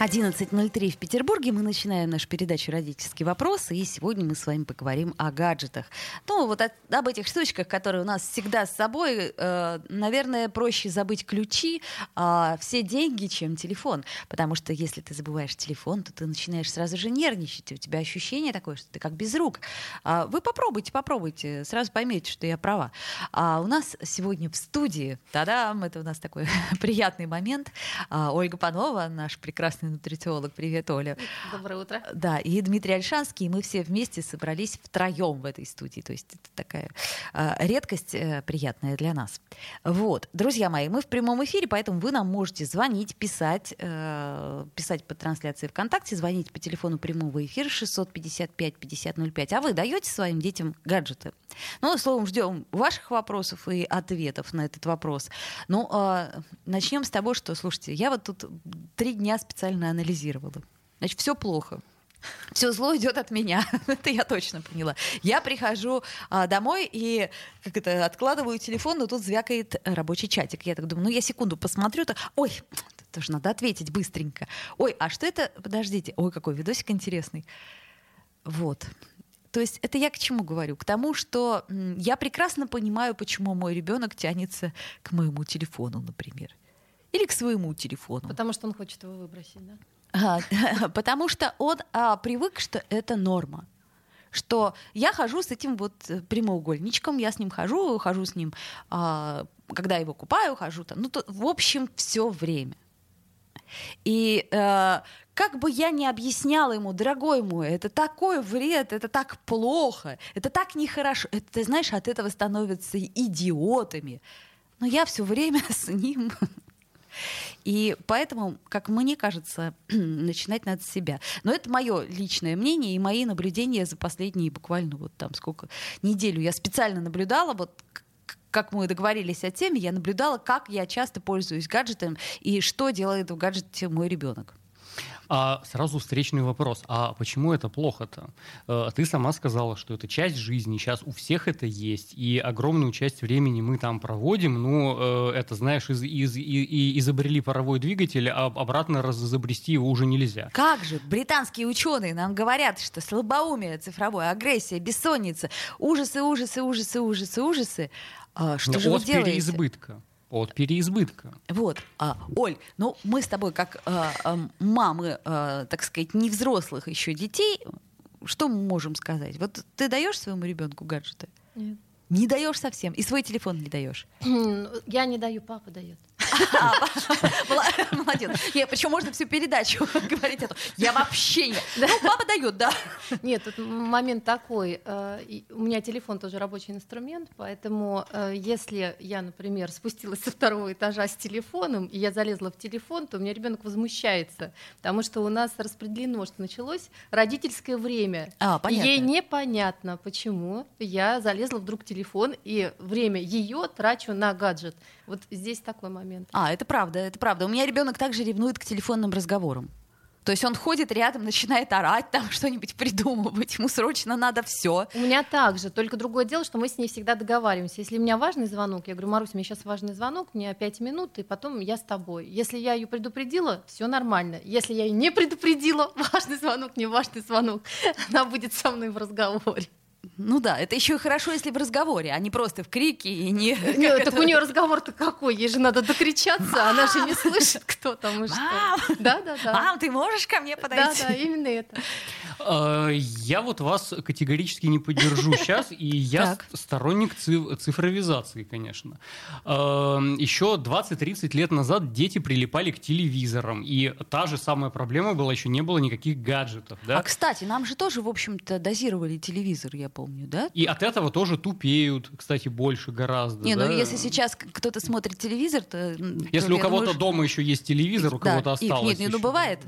11.03 в Петербурге. Мы начинаем нашу передачу «Родительский вопрос». И сегодня мы с вами поговорим о гаджетах. Ну, вот от, об этих штучках, которые у нас всегда с собой. Э, наверное, проще забыть ключи, э, все деньги, чем телефон. Потому что если ты забываешь телефон, то ты начинаешь сразу же нервничать. У тебя ощущение такое, что ты как без рук. Э, вы попробуйте, попробуйте. Сразу поймете, что я права. А у нас сегодня в студии, та-дам, это у нас такой приятный момент, э, Ольга Панова, наш прекрасный нутрициолог. Привет, Оля. Доброе утро. Да, и Дмитрий Альшанский, и мы все вместе собрались втроем в этой студии. То есть это такая э, редкость э, приятная для нас. Вот, друзья мои, мы в прямом эфире, поэтому вы нам можете звонить, писать, э, писать по трансляции ВКонтакте, звонить по телефону прямого эфира 655-5005. А вы даете своим детям гаджеты? Ну, словом, ждем ваших вопросов и ответов на этот вопрос. Ну, э, начнем с того, что, слушайте, я вот тут три дня специально анализировала. Значит, все плохо. Все зло идет от меня. это я точно поняла. Я прихожу а, домой и как это откладываю телефон, но тут звякает рабочий чатик. Я так думаю, ну я секунду посмотрю, так, ой, тоже надо ответить быстренько. Ой, а что это? Подождите. Ой, какой видосик интересный. Вот. То есть это я к чему говорю? К тому, что я прекрасно понимаю, почему мой ребенок тянется к моему телефону, например. Или к своему телефону. Потому что он хочет его выбросить, да? А, потому что он а, привык, что это норма. Что я хожу с этим вот э, прямоугольничком, я с ним хожу, хожу с ним, а, когда его купаю, хожу там. Ну, то, в общем, все время. И э, как бы я ни объясняла ему, дорогой мой, это такой вред, это так плохо, это так нехорошо, это, ты знаешь, от этого становятся идиотами. Но я все время с ним и поэтому, как мне кажется, начинать надо с себя. Но это мое личное мнение и мои наблюдения за последние буквально вот там сколько неделю. Я специально наблюдала вот как мы договорились о теме, я наблюдала, как я часто пользуюсь гаджетом и что делает в гаджете мой ребенок. А сразу встречный вопрос. А почему это плохо-то? Э, ты сама сказала, что это часть жизни, сейчас у всех это есть, и огромную часть времени мы там проводим. Ну, э, это, знаешь, из, из, из, изобрели паровой двигатель, а обратно разобрести его уже нельзя. Как же? Британские ученые нам говорят, что слабоумие цифровое, агрессия, бессонница, ужасы, ужасы, ужасы, ужасы, ужасы. А что же От вы делаете? переизбытка. От переизбытка. Вот, а, Оль, ну мы с тобой как а, а, мамы, а, так сказать, не взрослых еще детей, что мы можем сказать? Вот ты даешь своему ребенку гаджеты? Нет. Не даешь совсем, и свой телефон не даешь. Я не даю, папа дает. Молодец. Причем можно всю передачу говорить это. Я вообще не. Ну, папа дает, да. Нет, тут момент такой. Э, у меня телефон тоже рабочий инструмент, поэтому э, если я, например, спустилась со второго этажа с телефоном, и я залезла в телефон, то у меня ребенок возмущается, потому что у нас распределено, что началось родительское время. А, понятно. Ей непонятно, почему я залезла вдруг в телефон, и время ее трачу на гаджет. Вот здесь такой момент. А, это правда, это правда. У меня ребенок также ревнует к телефонным разговорам. То есть он ходит рядом, начинает орать, там что-нибудь придумывать, ему срочно надо все. У меня также, только другое дело, что мы с ней всегда договариваемся. Если у меня важный звонок, я говорю, Марусь, у меня сейчас важный звонок, мне 5 минут, и потом я с тобой. Если я ее предупредила, все нормально. Если я ее не предупредила, важный звонок, не важный звонок, она будет со мной в разговоре. Ну да, это еще хорошо, если в разговоре, а не просто в крике и не. Нет, так у нее разговор-то какой? Ей же надо докричаться, она же не слышит, кто там и что. Да, да, да. Мам, ты можешь ко мне подойти? Да, да, именно это. А, я вот вас категорически не поддержу сейчас, и я сторонник цифровизации, конечно. А, еще 20-30 лет назад дети прилипали к телевизорам, и та же самая проблема была, еще не было никаких гаджетов. Да? А, кстати, нам же тоже, в общем-то, дозировали телевизор, я помню, да? И от этого тоже тупеют, кстати, больше гораздо. Не, ну, да? ну если сейчас кто-то смотрит телевизор, то... Если то, у кого-то думаю, дома еще есть телевизор, у кого-то осталось. Нет, нет, ну бывает.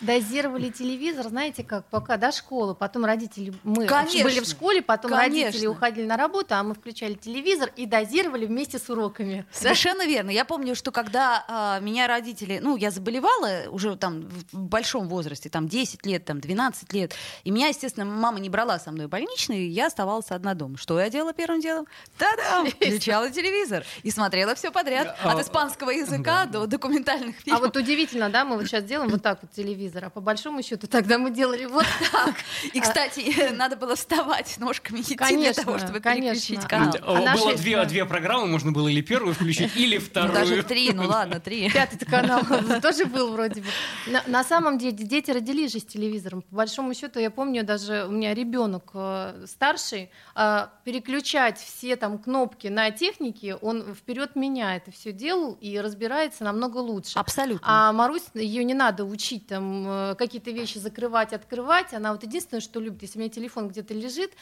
Дозировали телевизор, знаете как, пока до школы, потом родители, мы Конечно. были в школе, потом Конечно. родители уходили на работу, а мы включали телевизор и дозировали вместе с уроками. Совершенно верно. Я помню, что когда а, меня родители, ну, я заболевала уже там в большом возрасте, там 10 лет, там 12 лет, и меня, естественно, мама не брала со мной больничный, я оставалась одна дома. Что я делала первым делом? Та-дам! Включала телевизор и смотрела все подряд. А, От испанского языка до документальных А фильмов. вот удивительно, да, мы вот сейчас делаем вот так вот телевизор, а по большому счету тогда мы делали вот так. И, кстати, надо было вставать ножками идти для того, чтобы конечно. переключить канал. А наши- Было две, две программы, можно было или первую включить, или Ну, вторую. даже три, ну ладно, три. Пятый канал тоже был вроде бы. На, на самом деле дети родились же с телевизором. По большому счету, я помню, даже у меня ребенок э, старший, э, переключать все там кнопки на технике, он вперед меня это все делал и разбирается намного лучше. Абсолютно. А Марусь, ее не надо учить там э, какие-то вещи закрывать, открывать. Она вот единственное, что любит, если у меня телефон где-то лежит,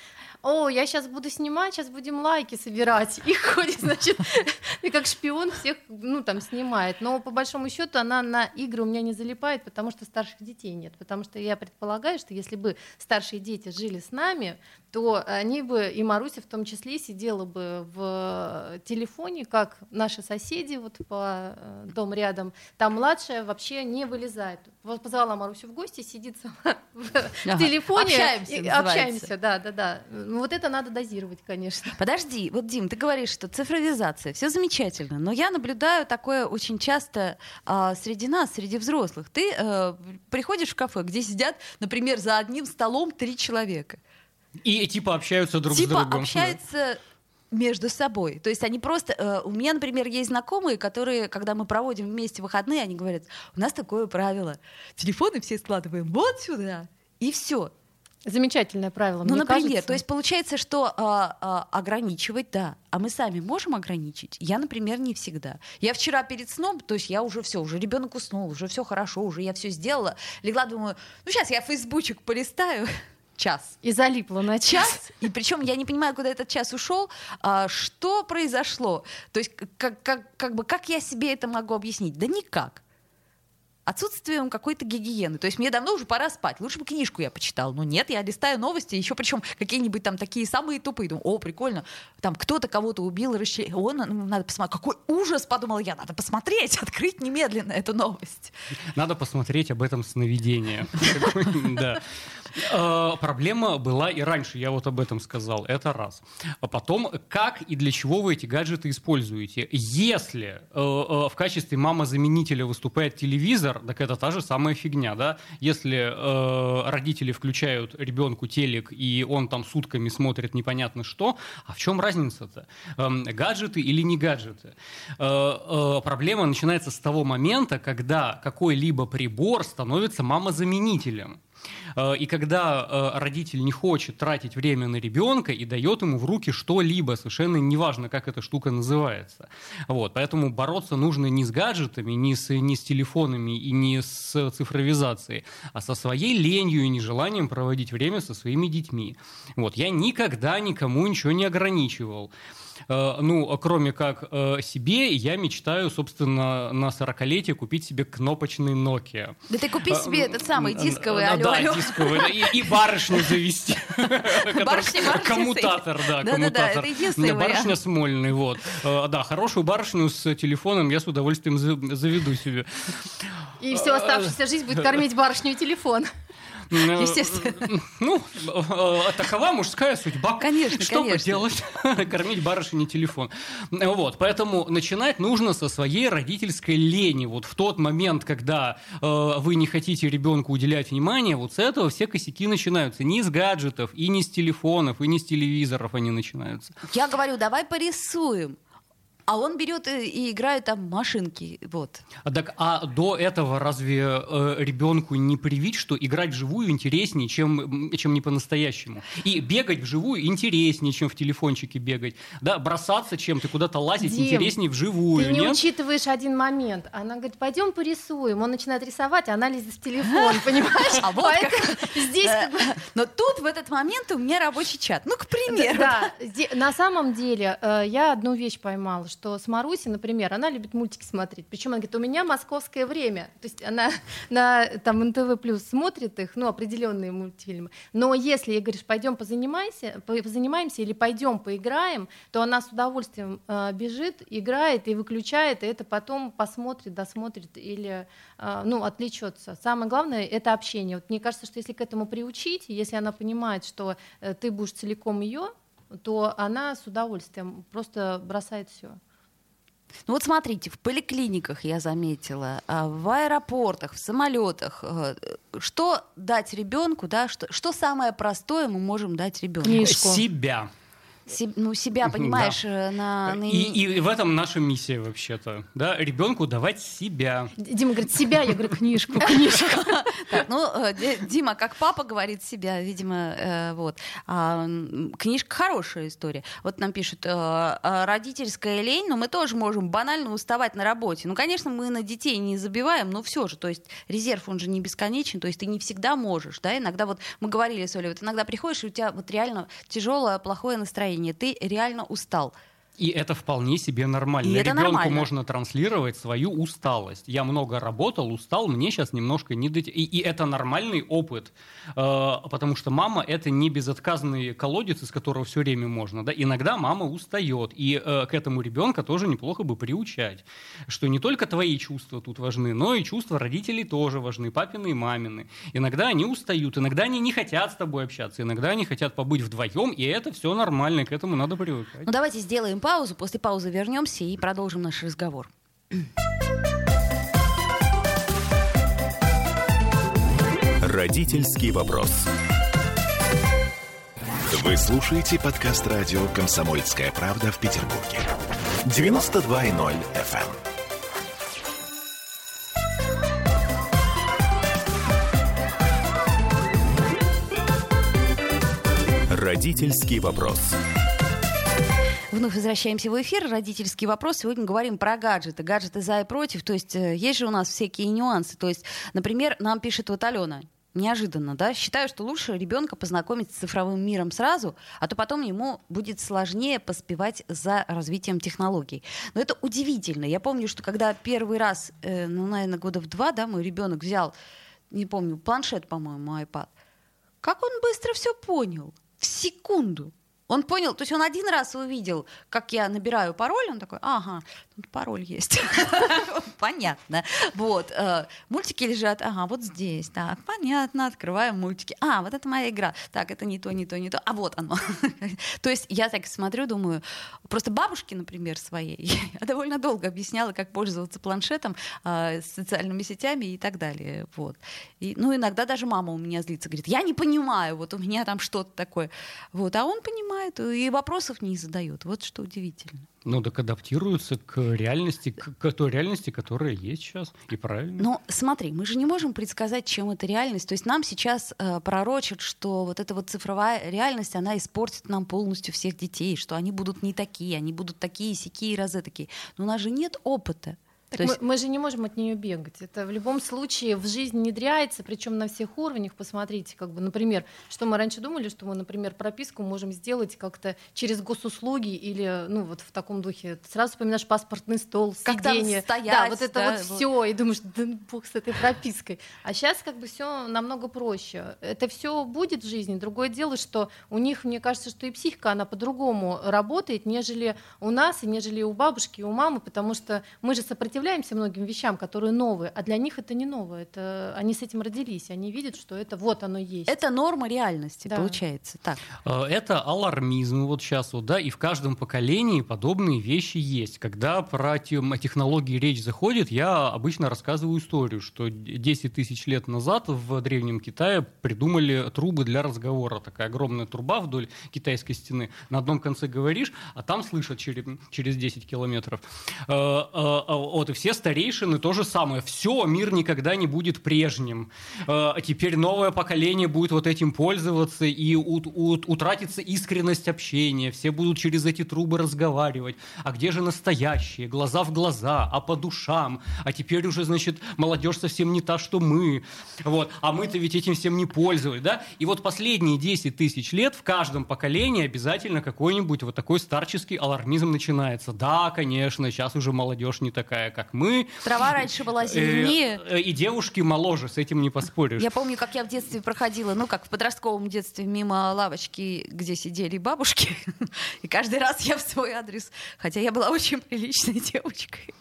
о, я сейчас буду снимать, сейчас будем лайки собирать. И ходит, значит, и как шпион всех, ну, там, снимает. Но по большому счету она на игры у меня не залипает, потому что старших детей нет. Потому что я предполагаю, что если бы старшие дети жили с нами, то они бы, и Маруся в том числе, сидела бы в телефоне, как наши соседи вот по э, дом рядом. Там младшая вообще не вылезает. Вот позвала Марусю в гости, сидит сама в Ага. телефоне. Общаемся, и-. Общаемся, да, да, да. Ну, Вот это надо дозировать, конечно. Подожди, вот, Дим, ты говоришь, что цифровизация, все замечательно, но я наблюдаю такое очень часто а, среди нас, среди взрослых. Ты э, приходишь в кафе, где сидят, например, за одним столом три человека. И типа общаются друг с типа другом. общаются между собой. То есть они просто... э, у меня, например, есть знакомые, которые, когда мы проводим вместе выходные, они говорят, у нас такое правило. Телефоны все складываем вот сюда, и все. Замечательное правило. Ну, мне например, кажется. то есть получается, что а, а, ограничивать, да, а мы сами можем ограничить? Я, например, не всегда. Я вчера перед сном, то есть я уже все, уже ребенок уснул, уже все хорошо, уже я все сделала, легла, думаю, ну сейчас я фейсбучек полистаю, час. И залипла на час. И причем я не понимаю, куда этот час ушел, а, что произошло. То есть как, как, как бы как я себе это могу объяснить? Да никак. Отсутствием какой-то гигиены. То есть мне давно уже пора спать. Лучше бы книжку я почитал. Но нет, я листаю новости, еще причем какие-нибудь там такие самые тупые. Думаю, о, прикольно. Там кто-то кого-то убил, расчленил. О, на- ну, надо посмотреть. Какой ужас, подумала я. Надо посмотреть, открыть немедленно эту новость. Надо посмотреть об этом сновидение. Да. Э, Проблема была и раньше, я вот об этом сказал, это раз. А потом, как и для чего вы эти гаджеты используете? Если э, э, в качестве мама-заменителя выступает телевизор, так это та же самая фигня, да? Если э, родители включают ребенку телек, и он там сутками смотрит непонятно что, а в чем разница-то? Эм, Гаджеты или не гаджеты? Э, э, Проблема начинается с того момента, когда какой-либо прибор становится мамозаменителем. Э, И когда э, родитель не хочет тратить время на ребенка и дает ему в руки что-либо, совершенно неважно, как эта штука называется. Вот, поэтому бороться нужно не с гаджетами, не с, не с телефонами и не с цифровизацией, а со своей ленью и нежеланием проводить время со своими детьми. Вот, я никогда никому ничего не ограничивал. Э, Ну, кроме как э, себе, я мечтаю, собственно, на 40-летие купить себе кнопочный Nokia. Да ты купи А, себе этот самый дисковый, алло, да, дисковый, и, барышню завести. Коммутатор, да, коммутатор. Барышня. Смольный, вот. Э, Да, хорошую барышню с телефоном я с удовольствием за- заведу себе. И всю оставшуюся жизнь будет кормить барышню и телефон. Э, Естественно. Ну, э, такова мужская судьба. Конечно, Что поделать? Кормить барышни телефон. Вот, поэтому начинать нужно со своей родительской лени. Вот в тот момент, когда э, вы не хотите ребенку уделять внимание, вот с этого все косяки начинаются. Не с гаджетов, и не с телефонов, и не с телевизоров они начинаются. Я говорю, давай порисуем. А он берет и, играет там машинки. Вот. А Так, а до этого разве э, ребенку не привить, что играть вживую интереснее, чем, чем не по-настоящему? И бегать вживую интереснее, чем в телефончике бегать. Да, бросаться чем-то, куда-то лазить Дим, интереснее вживую, Ты не нет? учитываешь один момент. Она говорит, пойдем порисуем. Он начинает рисовать, а она лезет в телефон, понимаешь? А вот здесь Э, Но тут в этот момент у меня рабочий чат. Ну, к примеру. Да, на самом деле э, я одну вещь поймала, что с Марусей, например, она любит мультики смотреть. Причем она говорит, у меня московское время. То есть она на там НТВ плюс смотрит их, ну, определенные мультфильмы. Но если ей говоришь, пойдем позанимайся, позанимаемся или пойдем поиграем, то она с удовольствием э, бежит, играет и выключает, и это потом посмотрит, досмотрит или э, ну, отвлечется. Самое главное это общение. Вот мне кажется, что если к этому приучить, если она понимает, что э, ты будешь целиком ее, то она с удовольствием просто бросает все. Ну вот смотрите, в поликлиниках я заметила, а, в аэропортах, в самолетах, э, что дать ребенку, да, что, что самое простое мы можем дать ребенку? Книжку. Себя. Се, ну, себя, понимаешь, да. Э, на, на... И, и в этом наша миссия вообще-то. Да, ребенку давать себя. Дима говорит, себя, я говорю, книжку, книжку. Так, ну, э, Дима, как папа говорит себя, видимо, э, вот. А, книжка хорошая история. Вот нам пишут, а родительская лень, но мы тоже можем банально уставать на работе. Ну, конечно, мы на детей не забиваем, но все же, то есть резерв, он же не бесконечен, то есть ты не всегда можешь, да, иногда вот мы говорили с Олей, вот иногда приходишь, и у тебя вот реально тяжелое, плохое настроение, настроение, ты реально устал. И это вполне себе нормально. И Ребенку нормально. можно транслировать свою усталость. Я много работал, устал, мне сейчас немножко не дойти. И, и это нормальный опыт, э, потому что мама это не безотказный колодец, из которого все время можно. Да? Иногда мама устает, и э, к этому ребенка тоже неплохо бы приучать, что не только твои чувства тут важны, но и чувства родителей тоже важны, папины и мамины. Иногда они устают, иногда они не хотят с тобой общаться, иногда они хотят побыть вдвоем, и это все нормально, к этому надо привыкать. Ну давайте сделаем паузу, после паузы вернемся и продолжим наш разговор. Родительский вопрос. Вы слушаете подкаст радио «Комсомольская правда» в Петербурге. 92.0 FM. эм. Родительский вопрос. Вновь возвращаемся в эфир. Родительский вопрос. Сегодня говорим про гаджеты. Гаджеты за и против. То есть э, есть же у нас всякие нюансы. То есть, например, нам пишет вот Алена. Неожиданно, да? Считаю, что лучше ребенка познакомить с цифровым миром сразу, а то потом ему будет сложнее поспевать за развитием технологий. Но это удивительно. Я помню, что когда первый раз, э, ну, наверное, года в два, да, мой ребенок взял, не помню, планшет, по-моему, iPad, как он быстро все понял. В секунду. Он понял, то есть он один раз увидел, как я набираю пароль, он такой, ага, тут пароль есть. Понятно. Вот. Э, мультики лежат, ага, вот здесь. Так, понятно, открываем мультики. А, вот это моя игра. Так, это не то, не то, не то. А вот оно. То есть я так смотрю, думаю, просто бабушке, например, своей, я довольно долго объясняла, как пользоваться планшетом, э, социальными сетями и так далее. Вот. И, ну, иногда даже мама у меня злится, говорит, я не понимаю, вот у меня там что-то такое. Вот. А он понимает понимает и вопросов не задает. Вот что удивительно. Ну, так адаптируются к реальности, к, к той реальности, которая есть сейчас, и правильно. Но смотри, мы же не можем предсказать, чем эта реальность. То есть нам сейчас э, пророчат, что вот эта вот цифровая реальность, она испортит нам полностью всех детей, что они будут не такие, они будут такие, сякие, разы такие. Но у нас же нет опыта. Так мы, есть... мы же не можем от нее бегать. Это в любом случае в жизнь внедряется, причем на всех уровнях. Посмотрите, как бы, например, что мы раньше думали, что мы, например, прописку можем сделать как-то через госуслуги или, ну, вот в таком духе. Сразу вспоминаешь паспортный стол, сиденье. Стоять, да, вот это да, вот, вот. все, и думаешь, да ну, бог с этой пропиской. А сейчас как бы все намного проще. Это все будет в жизни. Другое дело, что у них, мне кажется, что и психика, она по-другому работает, нежели у нас, и нежели у бабушки, и у мамы, потому что мы же сопротивляемся сопротивляемся многим вещам, которые новые, а для них это не новое. Это, они с этим родились, они видят, что это вот оно есть. Это норма реальности, да. получается. Так. Э, это алармизм вот сейчас, вот, да, и в каждом поколении подобные вещи есть. Когда про технологии речь заходит, я обычно рассказываю историю, что 10 тысяч лет назад в Древнем Китае придумали трубы для разговора. Такая огромная труба вдоль китайской стены. На одном конце говоришь, а там слышат через, через 10 километров. Вот, и все старейшины то же самое. Все, мир никогда не будет прежним. А теперь новое поколение будет вот этим пользоваться, и ут, ут, утратится искренность общения. Все будут через эти трубы разговаривать. А где же настоящие? Глаза в глаза, а по душам. А теперь уже, значит, молодежь совсем не та, что мы. Вот. А мы-то ведь этим всем не пользовались, да? И вот последние 10 тысяч лет в каждом поколении обязательно какой-нибудь вот такой старческий алармизм начинается. Да, конечно, сейчас уже молодежь не такая, как мы. Трава раньше была зеленее. Э, и девушки моложе, с этим не поспоришь. Я помню, как я в детстве проходила, ну, как в подростковом детстве, мимо лавочки, где сидели бабушки. И каждый раз я в свой адрес, хотя я была очень приличной девочкой,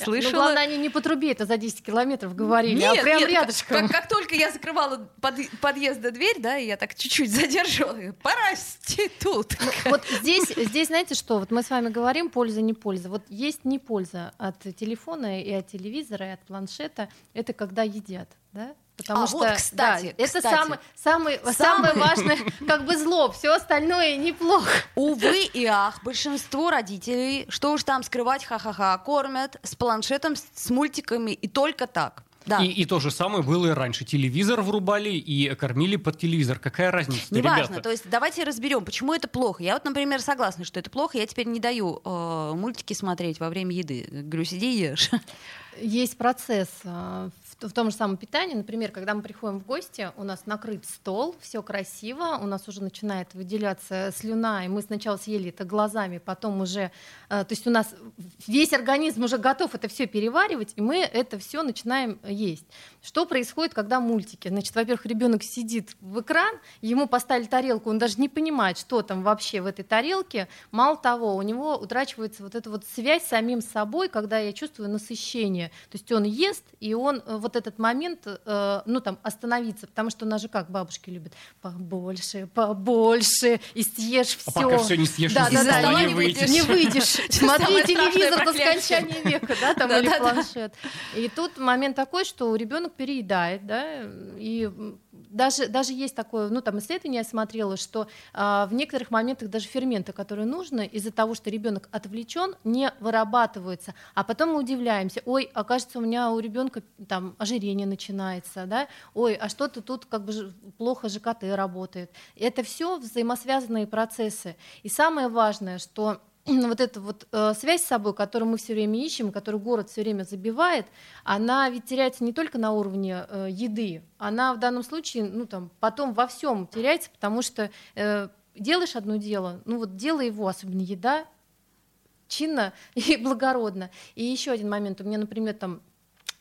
Ну, слышала... главное, они не по трубе, это за 10 километров говорили, Нет, а прям нет, рядышком. Как, как только я закрывала под, подъезда дверь, да, и я так чуть-чуть задерживала, проститут. Вот здесь, здесь, знаете что, вот мы с вами говорим польза, не польза. Вот есть не польза от телефона и от телевизора, и от планшета, это когда едят, да? Потому А, что, вот, кстати, да, это кстати. самый, самый, Самый- самое важное, как бы зло, все остальное неплохо. Увы и ах, большинство родителей, что уж там скрывать, ха-ха-ха, кормят с планшетом, с мультиками и только так. Да. И, и то же самое было и раньше. Телевизор врубали и кормили под телевизор. Какая разница, Неважно, то есть давайте разберем, почему это плохо. Я вот, например, согласна, что это плохо. Я теперь не даю э, мультики смотреть во время еды. Говорю, сиди и ешь. Есть процесс э, в, том же самом питании. Например, когда мы приходим в гости, у нас накрыт стол, все красиво, у нас уже начинает выделяться слюна, и мы сначала съели это глазами, потом уже, э, то есть у нас весь организм уже готов это все переваривать, и мы это все начинаем есть. Что происходит, когда мультики? Значит, во-первых, ребенок сидит в экран, ему поставили тарелку, он даже не понимает, что там вообще в этой тарелке. Мало того, у него утрачивается вот эта вот связь с самим собой, когда я чувствую насыщение. То есть он ест, и он э, вот этот момент, э, ну там, остановиться, потому что у нас же как бабушки любят, побольше, побольше, и съешь А все. пока все не съешь, Да, из да, стола да, не не выйдешь. не выйдешь. Смотри телевизор до скончания века, да, там Да, или да, да. планшет. И тут момент такой, что ребенок переедает, да, и даже, даже есть такое, ну там исследование я смотрела, что а, в некоторых моментах даже ферменты, которые нужны, из-за того, что ребенок отвлечен, не вырабатываются, а потом мы удивляемся, ой, окажется у меня у ребенка там ожирение начинается, да, ой, а что-то тут как бы плохо ЖКТ работает. Это все взаимосвязанные процессы. И самое важное, что вот эта вот э, связь с собой, которую мы все время ищем, которую город все время забивает, она ведь теряется не только на уровне э, еды, она в данном случае, ну там, потом во всем теряется, потому что э, делаешь одно дело, ну вот делай его, особенно еда, чинно и благородно. И еще один момент, у меня, например, там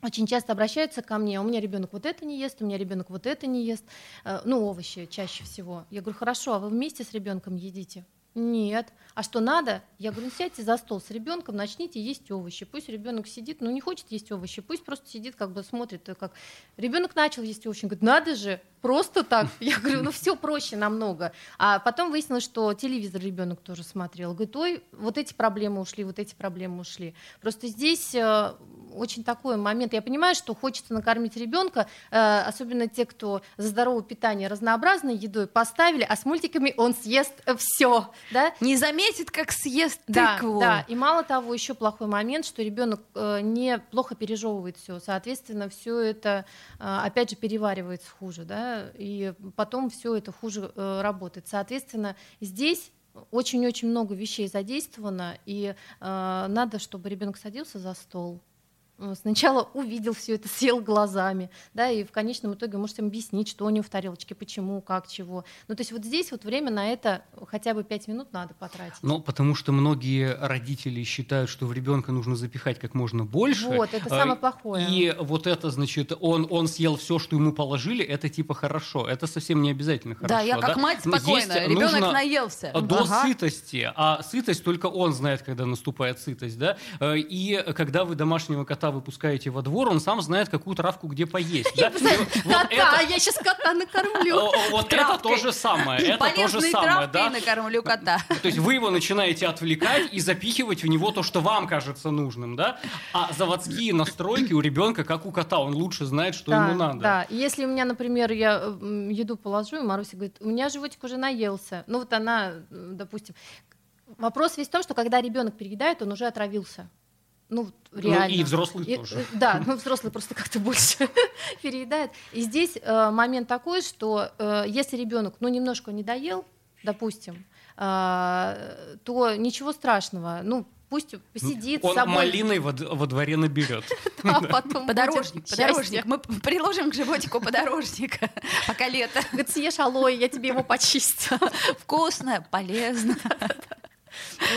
очень часто обращаются ко мне, «А у меня ребенок вот это не ест, у меня ребенок вот это не ест, Э, ну овощи чаще всего. Я говорю, хорошо, а вы вместе с ребенком едите? Нет. А что надо? Я говорю, ну, сядьте за стол с ребенком, начните есть овощи. Пусть ребенок сидит, ну не хочет есть овощи, пусть просто сидит, как бы смотрит, э, как ребенок начал есть овощи, он говорит, надо же, просто так. Я говорю, ну все проще намного. А потом выяснилось, что телевизор ребенок тоже смотрел. Говорит, ой, вот эти проблемы ушли, вот эти проблемы ушли. Просто здесь э, очень такой момент. Я понимаю, что хочется накормить ребенка, э, особенно те, кто за здоровое питание разнообразной едой поставили, а с мультиками он съест все, да? Не заметит, как съест Да, тыкву. да. И мало того, еще плохой момент, что ребенок э, не плохо пережевывает все, соответственно, все это э, опять же переваривается хуже, да, и потом все это хуже э, работает. Соответственно, здесь очень-очень много вещей задействовано, и э, надо, чтобы ребенок садился за стол. Э, Сначала увидел все это, сел глазами, да, и в конечном итоге можете объяснить, что у него в тарелочке, почему, как, чего. Ну, то есть вот здесь вот время на это хотя бы пять минут надо потратить. Ну, потому что многие родители считают, что в ребенка нужно запихать как можно больше. Вот, это э, самое плохое. И вот это, значит, он, он съел все, что ему положили, это типа хорошо. Это совсем не обязательно хорошо. Да, я как мать Но спокойно. есть Ребенок нужно наелся. До Ага. сытости. А сытость только он знает, когда наступает сытость, да? Э, И когда вы домашнего кота выпускаете во двор, он сам знает, какую травку где поесть. да? Кота, я сейчас кота накормлю. Вот это то же самое. Это то же самое, да? накормлю кота. То есть вы его начинаете отвлекать и запихивать в него то, что вам кажется нужным, да? А заводские настройки у ребенка, как у кота, он лучше знает, что ему надо. Да, если у меня, например, я еду положу, и Маруся говорит, у меня животик уже наелся. Ну вот она, допустим. Вопрос весь в том, что когда ребенок переедает, он уже отравился. Ну, реально. Ну, и взрослые И- тоже. э, Да, ну взрослые просто как-то больше переедают. И здесь э, момент такой, что э, если ребенок, ну, немножко не доел, допустим, э, то ничего страшного. Ну, пусть посидит с Он собой. малиной во, во дворе наберет. а потом Подорожник, будет подорожник. Мы приложим к животику подорожника, пока лето. Говорит, съешь алоэ, я тебе его почистю. Вкусно, полезно.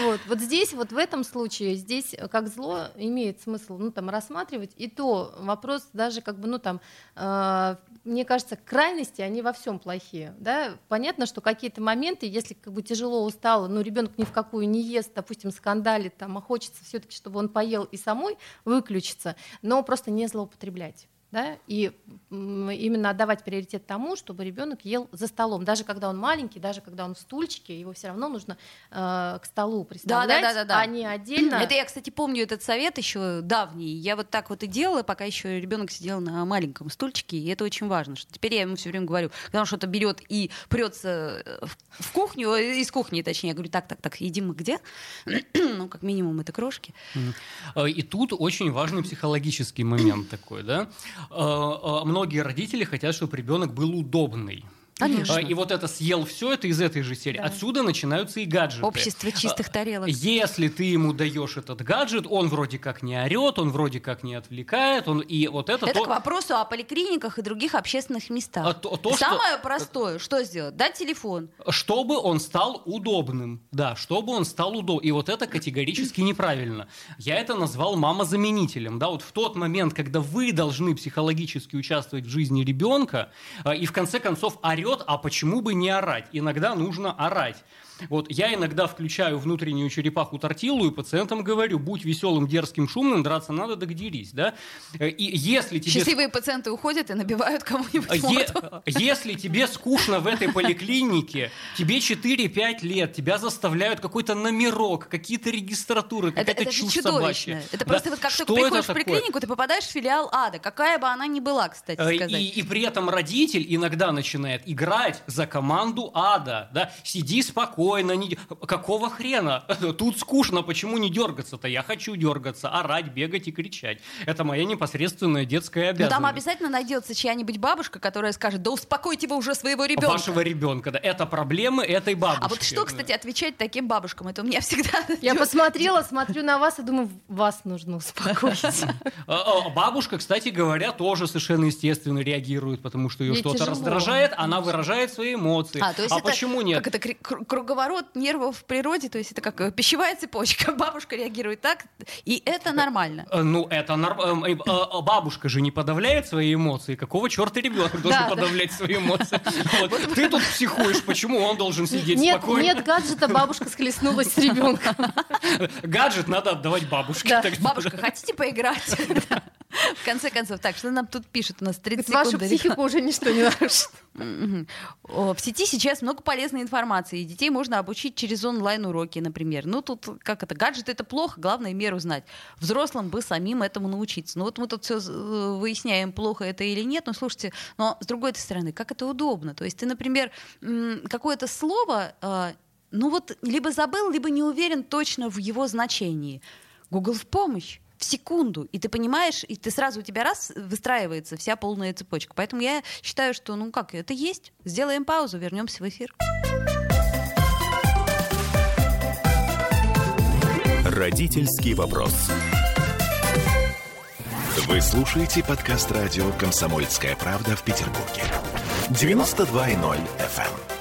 Вот, вот здесь, вот в этом случае, здесь э, как зло имеет смысл, ну, там, рассматривать, и то вопрос даже, как бы, ну, там, э, мне кажется, крайности, они во всем плохие, да, понятно, что какие-то моменты, если как бы тяжело устало, ну, ребенок ни в какую не ест, допустим, скандалит, там, а хочется все-таки, чтобы он поел и самой выключиться, но просто не злоупотреблять. Да, и именно отдавать приоритет тому, чтобы ребенок ел за столом, даже когда он маленький, даже когда он в стульчике, его все равно нужно э, к столу представлять, да-да-да-да. а не отдельно. Это я, кстати, помню этот совет еще давний. Я вот так вот и делала, пока еще ребенок сидел на маленьком стульчике, и это очень важно. Что теперь я ему все время говорю, когда он что-то берет и прется в, в кухню, э, из кухни, точнее, я говорю, так, так, так, едим мы где? ну, как минимум, это крошки. Э, И тут очень важный психологический момент такой, да. Э, э, Многие родители хотят, чтобы ребенок был удобный. Конечно. Э, И вот это съел все, это из этой же серии. Да. Отсюда начинаются и гаджеты. Общество чистых тарелок. Если ты ему даешь этот гаджет, он вроде как не орет, он вроде как не отвлекает, он и вот это, Это то, к вопросу о поликлиниках и других общественных местах. а то- то, что- Самое простое, что сделать? Дать телефон. чтобы он стал удобным. Да, чтобы он стал удобным. И вот это категорически неправильно. Я это назвал мамозаменителем. Да, вот в тот момент, когда вы должны психологически участвовать в жизни ребенка, э, и в конце концов орет, а почему бы не орать? Иногда нужно орать. Вот я иногда включаю внутреннюю черепаху тортилу и пациентам говорю, будь веселым, дерзким, шумным, драться надо, так дерись, да? Э, И если тебе Счастливые пациенты уходят и набивают кому-нибудь Е- если тебе скучно в этой поликлинике, тебе 4-5 лет, тебя заставляют какой-то номерок, какие-то регистратуры, Это, какая-то это чушь собачья. Это Да. просто вот как Что только приходишь в поликлинику, ты попадаешь в филиал ада, какая бы она ни была, кстати Э, сказать. И, и при этом родитель иногда начинает играть за команду ада. Да? Сиди спокойно. Не... Какого хрена? Тут скучно, почему не дергаться-то? Я хочу дергаться, орать, бегать и кричать. Это моя непосредственная детская Но обязанность. там обязательно найдется чья-нибудь бабушка, которая скажет, да успокойте вы уже своего ребенка. Вашего ребенка, да. Это проблемы этой бабушки. А вот что, кстати, отвечать таким бабушкам? Это у меня всегда... Я посмотрела, смотрю на вас и думаю, вас нужно успокоить. А, а, Бабушка, кстати говоря, тоже совершенно естественно реагирует, потому что ее что-то раздражает, она выражает свои эмоции. А, то есть это почему нет? Как это кри- круговорот нервов в природе, то есть это как э, пищевая цепочка. Бабушка реагирует так, и это нормально. Э, Ну, это нормально. Бабушка же не подавляет свои эмоции. Какого черта ребенок должен Да, да. подавлять свои эмоции? Ты тут психуешь, почему он должен сидеть Нет, спокойно? нет гаджета, бабушка схлестнулась с ребенком. Гаджет надо отдавать бабушке. Бабушка, хотите поиграть? В конце концов, так, что нам тут пишут? У нас 30 Вашу секунд. до психику уже ничто не нарушит. В сети сейчас много полезной информации, и детей можно обучить через онлайн-уроки, например. Ну, тут как это, гаджет это плохо, главное меру знать. Взрослым бы самим этому научиться. Ну, вот мы тут все выясняем, плохо это или нет, но слушайте, но с другой стороны, как это удобно. То есть ты, например, какое-то слово, а, ну вот, либо забыл, либо не уверен точно в его значении. Google в помощь в секунду, и ты понимаешь, и ты сразу у тебя раз выстраивается вся полная цепочка. Поэтому я считаю, что ну как, это есть. Сделаем паузу, вернемся в эфир. Родительский вопрос. Вы слушаете подкаст радио «Комсомольская правда» в Петербурге. 92.0 FM.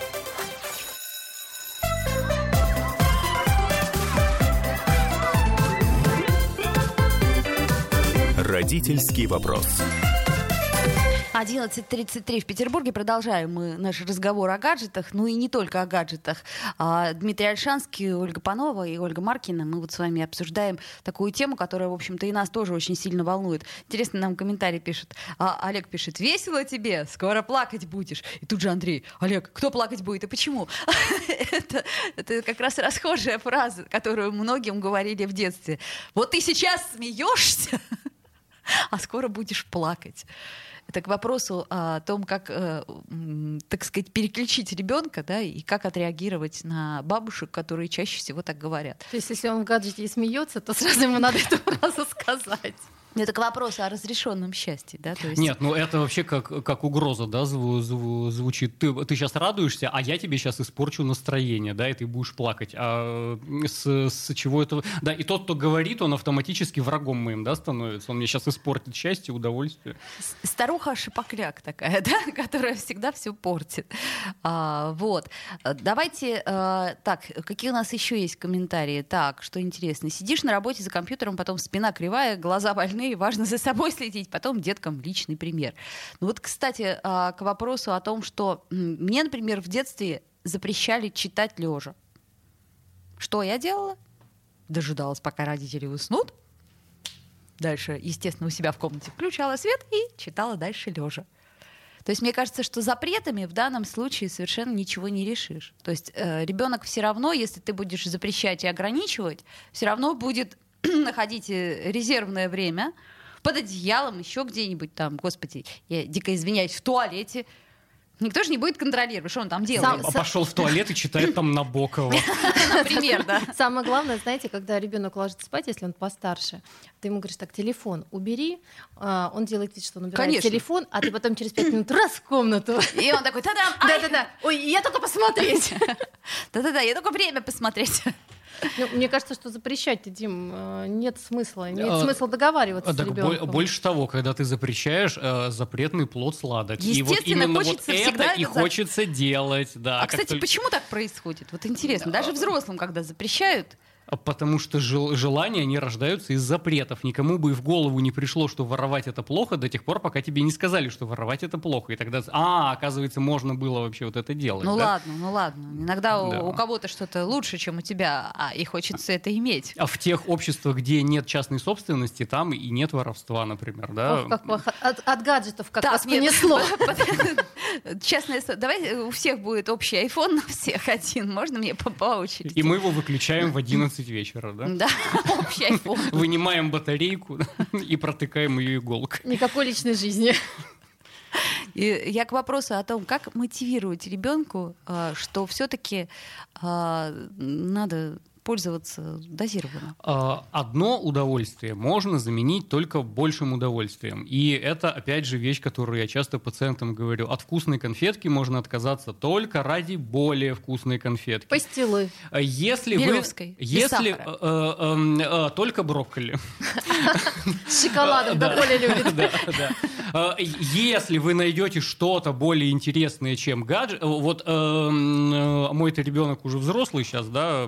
Родительский вопрос. 11.33 в Петербурге. Продолжаем мы наш разговор о гаджетах, ну и не только о гаджетах. А, Дмитрий Альшанский, Ольга Панова и Ольга Маркина. Мы вот с вами обсуждаем такую тему, которая, в общем-то, и нас тоже очень сильно волнует. Интересно, нам комментарий пишет. А, Олег пишет, весело тебе, скоро плакать будешь. И тут же Андрей, Олег, кто плакать будет и почему? это, это как раз расхожая фраза, которую многим говорили в детстве. Вот ты сейчас смеешься, а скоро будешь плакать. Это к вопросу о том, как, э, так сказать, переключить ребенка, да, и как отреагировать на бабушек, которые чаще всего так говорят. То есть, если он в гаджете и смеется, то сразу ему надо эту фразу сказать. Это к вопросу о разрешенном счастье, да? То есть... Нет, ну это вообще как, как угроза, да, зву, зву, звучит. Ты, ты сейчас радуешься, а я тебе сейчас испорчу настроение, да, и ты будешь плакать. А с, с чего это... Да, и тот, кто говорит, он автоматически врагом моим, да, становится. Он мне сейчас испортит счастье, удовольствие. Старуха шипокляк такая, да, которая всегда все портит. А, вот. Давайте, а, так, какие у нас еще есть комментарии? Так, что интересно. Сидишь на работе за компьютером, потом спина кривая, глаза больные, и важно за собой следить, потом деткам личный пример. Ну вот, кстати, а, к вопросу о том, что мне, например, в детстве запрещали читать лежа. Что я делала? Дожидалась, пока родители уснут. Дальше, естественно, у себя в комнате включала свет и читала дальше лежа. То есть мне кажется, что запретами в данном случае совершенно ничего не решишь. То есть э, ребенок все равно, если ты будешь запрещать и ограничивать, все равно будет находите резервное время под одеялом, еще где-нибудь там, господи, я дико извиняюсь, в туалете. Никто же не будет контролировать, что он там делает. Сам, пошел в туалет и читает там Набокова. Например, да. Самое главное, знаете, когда ребенок ложится спать, если он постарше, ты ему говоришь, так, телефон убери, а, он делает вид, что он убирает Конечно. телефон, а ты потом через пять минут раз в комнату. И он такой, та-дам, да-да-да, ой, я только посмотреть. Да-да-да, я только время посмотреть. Ну, мне кажется, что запрещать, Дим, э, нет смысла. Нет а, смысла договариваться так с ребенком. Больше того, когда ты запрещаешь, э, запретный плод сладок. И вот именно вот это и хочется делать. Да, а, кстати, почему так происходит? Вот интересно. Даже взрослым, когда запрещают, Потому что жел- желания, они рождаются из запретов. Никому бы и в голову не пришло, что воровать это плохо до тех пор, пока тебе не сказали, что воровать это плохо. И тогда, а, оказывается, можно было вообще вот это делать. Ну да? ладно, ну ладно. Иногда да. у, у кого-то что-то лучше, чем у тебя, а и хочется это иметь. А в тех обществах, где нет частной собственности, там и нет воровства, например, да? Ох, как плохо. От, от гаджетов как так, вас понесло. Частная Давай у всех будет общий iPhone на всех один. Можно мне по очереди? И мы его выключаем в 11 11 вечера, да? Да, общий айфон. Вынимаем батарейку и протыкаем ее иголкой. Никакой личной жизни. И я к вопросу о том, как мотивировать ребенку, а, что все-таки а, надо пользоваться дозированно? А, одно удовольствие можно заменить только большим удовольствием. И это, опять же, вещь, которую я часто пациентам говорю. От вкусной конфетки можно отказаться только ради более вкусной конфетки. Пастилы. Если Белевской. вы... Если э, э, э, только брокколи. С шоколадом, да, Коля любит. Если вы найдете что-то более интересное, чем гаджет... Вот мой-то ребенок уже взрослый сейчас, да,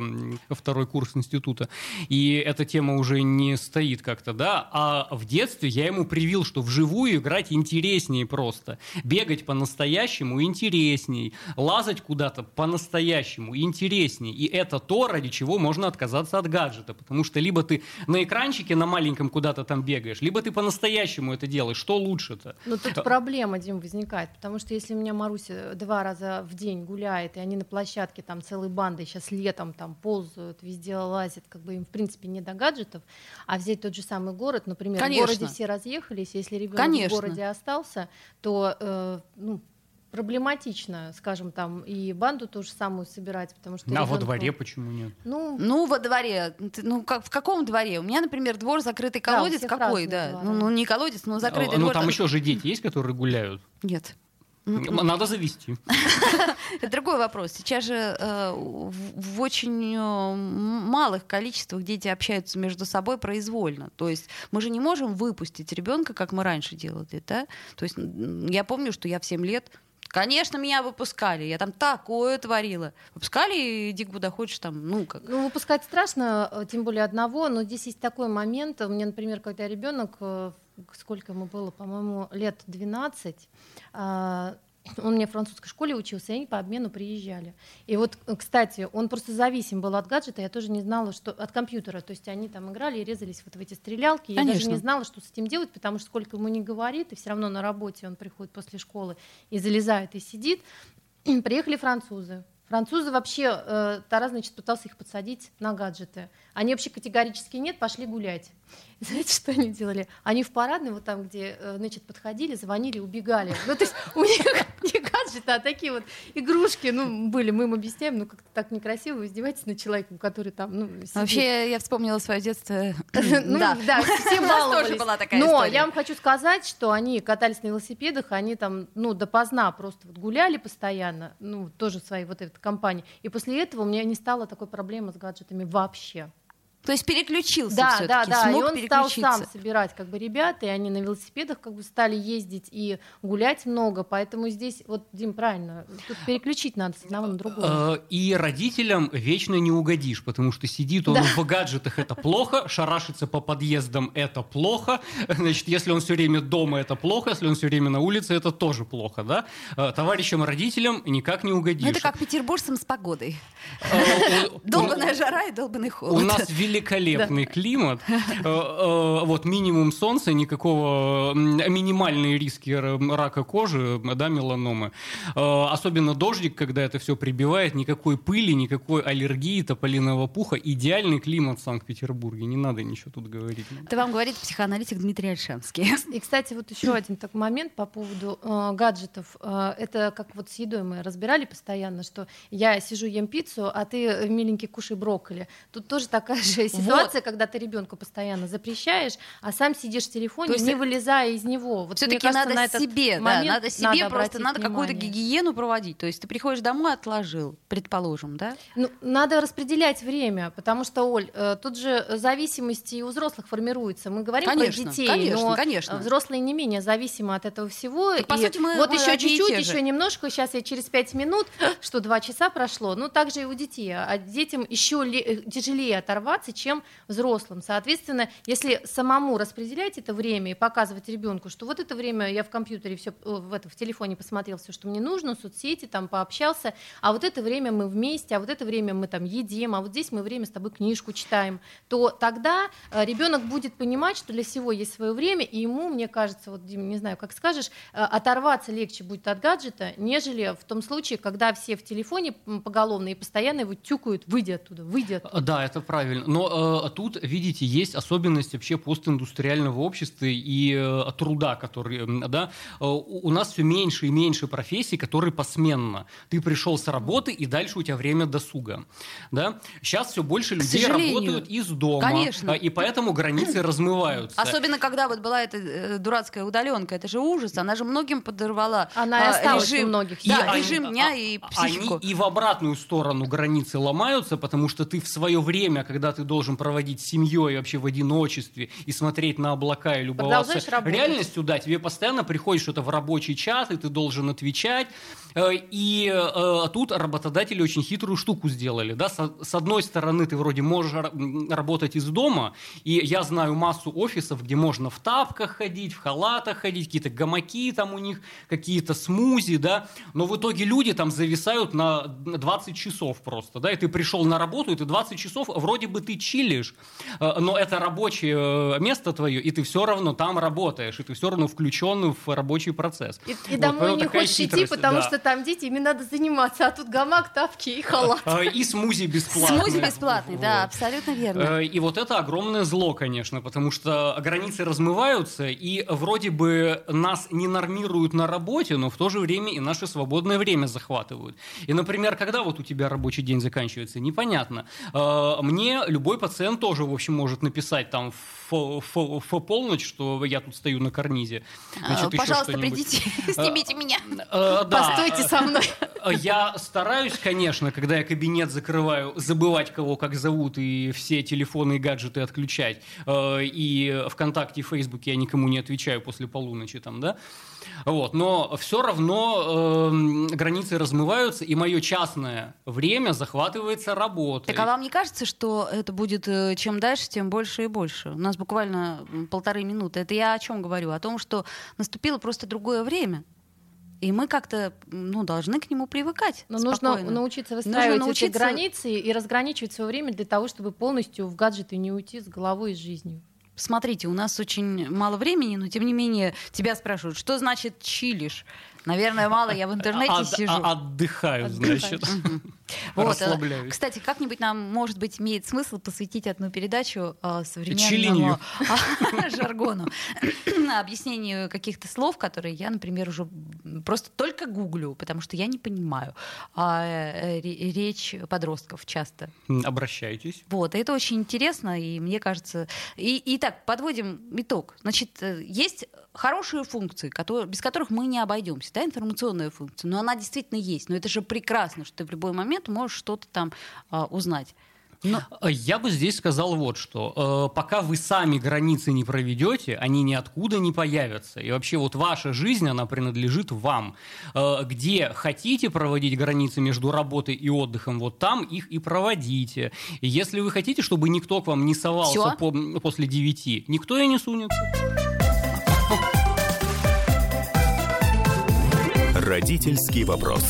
второй курс института, и эта тема уже не стоит как-то, да, а в детстве я ему привил, что вживую играть интереснее просто, бегать по-настоящему интересней, лазать куда-то по-настоящему интереснее, и это то, ради чего можно отказаться от гаджета, потому что либо ты на экранчике на маленьком куда-то там бегаешь, либо ты по-настоящему это делаешь, что лучше-то? Ну тут проблема, Дим, возникает, потому что если у меня Маруся два раза в день гуляет, и они на площадке там целой бандой сейчас летом там ползают, вот везде лазят, как бы им в принципе не до гаджетов, а взять тот же самый город, например, Конечно. в городе все разъехались, если ребенок в городе остался, то э, ну, проблематично, скажем, там и банду тоже самую собирать, потому что... А ребенку... во дворе почему нет? Ну, ну во дворе. Ну, как, в каком дворе? У меня, например, двор закрытый колодец да, какой, да. Ну, ну, не колодец, но закрытый ну, двор. Ну, там еще же дети есть, которые гуляют? Нет. Надо завести. Это другой вопрос. Сейчас же э, в очень э, малых количествах дети общаются между собой произвольно. То есть мы же не можем выпустить ребенка, как мы раньше делали. Да? То есть я помню, что я в 7 лет Конечно, меня выпускали. Я там такое творила. Выпускали, иди куда хочешь там, ну как. Ну, выпускать страшно, э, тем более одного, но здесь есть такой момент. У меня, например, когда ребенок, сколько ему было, по-моему, лет 12, он мне в французской школе учился, и они по обмену приезжали. И вот, кстати, он просто зависим был от гаджета, я тоже не знала, что от компьютера, то есть они там играли и резались вот в эти стрелялки, Конечно. я даже не знала, что с этим делать, потому что сколько ему не говорит, и все равно на работе он приходит после школы и залезает и сидит. Приехали французы, Французы вообще, э, Тарас, значит, пытался их подсадить на гаджеты. Они вообще категорически нет, пошли гулять. знаете, что они делали? Они в парадной, вот там, где, э, значит, подходили, звонили, убегали. Ну, то есть у них гаджеты, а такие вот игрушки, ну, были. Мы им объясняем, ну, как-то так некрасиво, вы издеваетесь над человеком, который там, ну, сидит. Вообще, я вспомнила свое детство. Ну, Да. да, все нас тоже баловались. была такая Но история. я вам хочу сказать, что они катались на велосипедах, они там, ну, допоздна просто вот гуляли постоянно, ну, тоже своей вот этой компании. И после этого у меня не стало такой проблемы с гаджетами вообще. То есть переключился Да, всё-таки, да, да. И смог он стал сам собирать как бы ребят, и они на велосипедах как бы стали ездить и гулять много. Поэтому здесь, вот, Дим, правильно, тут переключить надо с одного на другое. Э, И родителям вечно не угодишь, потому что сидит он Да. в гаджетах, это плохо, шарашится по подъездам, это плохо. Значит, если он все время дома, это плохо, если он все время на улице, это тоже плохо, да? Э, Товарищам родителям никак не угодишь. Ну, это как петербуржцам с погодой. У- Долбаная жара и долбанный холод. У нас великолепный климат. Э, э, Вот минимум солнца, никакого минимальные риски рака кожи, да, меланомы. Э, Особенно дождик, когда это все прибивает, никакой пыли, никакой аллергии, тополиного пуха. Идеальный климат в Санкт-Петербурге. Не надо ничего тут говорить. Это вам говорит психоаналитик Дмитрий Альшанский. И, кстати, вот еще один такой момент по поводу э, гаджетов. Э, это как вот с едой мы разбирали постоянно, что я сижу ем пиццу, а ты, миленький, кушай брокколи. Тут тоже такая же ситуация, когда ты ребенку постоянно запрещаешь, а сам сидишь в телефоне, есть не вылезая из него. Вот Все-таки надо на себе, да, надо себе просто обратить надо какую-то гигиену проводить. То есть ты приходишь домой, отложил, предположим, да? Ну, надо распределять время, потому что, Оль, э, тут же зависимости и у взрослых формируются. Мы говорим Конечно, про детей, конечно, но конечно. э, взрослые не менее зависимы от этого всего. Так, по сути, мы- вот мы еще чуть-чуть, же. еще немножко, сейчас я через пять минут, что два часа прошло. Ну, так же и у детей. А детям еще ле- э, тяжелее оторваться, чем взрослым. Соответственно, если самому распределять это время и показывать ребенку, что вот это время я в компьютере все в, это, в телефоне посмотрел все, что мне нужно, соцсети, там пообщался, а вот это время мы вместе, а вот это время мы там едим, а вот здесь мы время с тобой книжку читаем, то тогда ребенок будет понимать, что для всего есть свое время, и ему, мне кажется, вот, Дим, не знаю, как скажешь, э, оторваться легче будет от гаджета, нежели в том случае, когда все в телефоне поголовно и постоянно его тюкают, выйди оттуда, выйди оттуда. Да, это правильно. Но э, тут, видите, есть особенность вообще постиндустриального общества и э, труда, который, да, Э, у нас все меньше и меньше профессий, которые посменно. Ты пришел с работы, и дальше у тебя время досуга, да. Сейчас все больше людей работают из дома, Конечно. э, и поэтому границы размываются. Особенно, когда вот была эта э, дурацкая удаленка, это же ужас, она же многим подорвала Она и а, осталась режим, у многих. да, они- режим дня а- и а- психику. Они и в обратную сторону границы ломаются, потому что ты в свое время, когда ты должен проводить с семьей вообще в одиночестве и смотреть на облака и любоваться реальностью, да, тебе постоянно приходит что-то в рабочий чат, и ты должен отвечать. Э, И э, тут работодатели очень хитрую штуку сделали. Да? С, одной стороны, ты вроде можешь работать из дома, и я знаю массу офисов, где можно в тапках ходить, в халатах ходить, какие-то гамаки там у них, какие-то смузи, да, но в итоге люди там зависают на 20 часов просто, да, и ты пришел на работу, и ты 20 часов, вроде бы ты чилишь, э, но это рабочее э, место твое, и ты все равно там работаешь, и ты все равно включен в рабочий процесс. И, и Вот, домой не хочешь идти, хитрость, потому да. что там дети, ими надо заниматься, а тут гамак, тапки и халат. А, И смузи бесплатные. Смузи бесплатный, да, Вот. абсолютно верно. Э, И вот это огромное зло, конечно, потому что границы размываются, и вроде бы нас не нормируют на работе, но в то же время и наше свободное время захватывают. И, например, когда вот у тебя рабочий день заканчивается, непонятно. Э, Мне любой пациент тоже, в общем, может написать там в, в- в полночь, что я тут стою на карнизе. Значит, А, еще Пожалуйста, придите, снимите меня. Э, да. Постойте со мной. Я стараюсь, конечно, когда я кабинет закрываю, забывать, кого как зовут, и все телефоны и гаджеты отключать. Э, И ВКонтакте и Фейсбуке я никому не отвечаю после полуночи там, да? Вот. Но все равно эм, границы размываются, и мое частное время захватывается работой. Так а вам не кажется, что это будет э, чем дальше, тем больше и больше? У нас буквально полторы минуты. Это я о чем говорю? О том, что наступило просто другое время. И мы как-то ну, должны к нему привыкать. Но нужно спокойно. научиться выстраивать научиться- эти границы и разграничивать свое время для того, чтобы полностью в гаджеты не уйти с головой и с жизнью. Смотрите, у нас очень мало времени, но тем не менее тебя спрашивают, что значит чилишь? Наверное, мало я в интернете От- сижу. а- Отдыхаю, значит. Вот, Расслабляюсь. Кстати, как-нибудь нам, может быть, имеет смысл посвятить одну передачу э, современному жаргону, объяснению каких-то слов, которые я, например, уже просто только гуглю, потому что я не понимаю а, э, ре- речь подростков часто. Обращайтесь. Вот, это очень интересно, и мне кажется... И, итак, подводим итог. Значит, э, есть хорошие функции, которые, без которых мы не обойдемся, да, информационная функция, но она действительно есть. Но это же прекрасно, что ты в любой момент можешь что-то там а, узнать. Но- Я бы здесь сказал вот что. Э, Пока вы сами границы не проведете, они ниоткуда не появятся. И вообще вот ваша жизнь, она принадлежит вам. Э, Где хотите проводить границы между работой и отдыхом, вот там их и проводите. И если вы хотите, чтобы никто к вам не совался по- после девяти, никто и не сунется. Родительский вопрос.